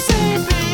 save me.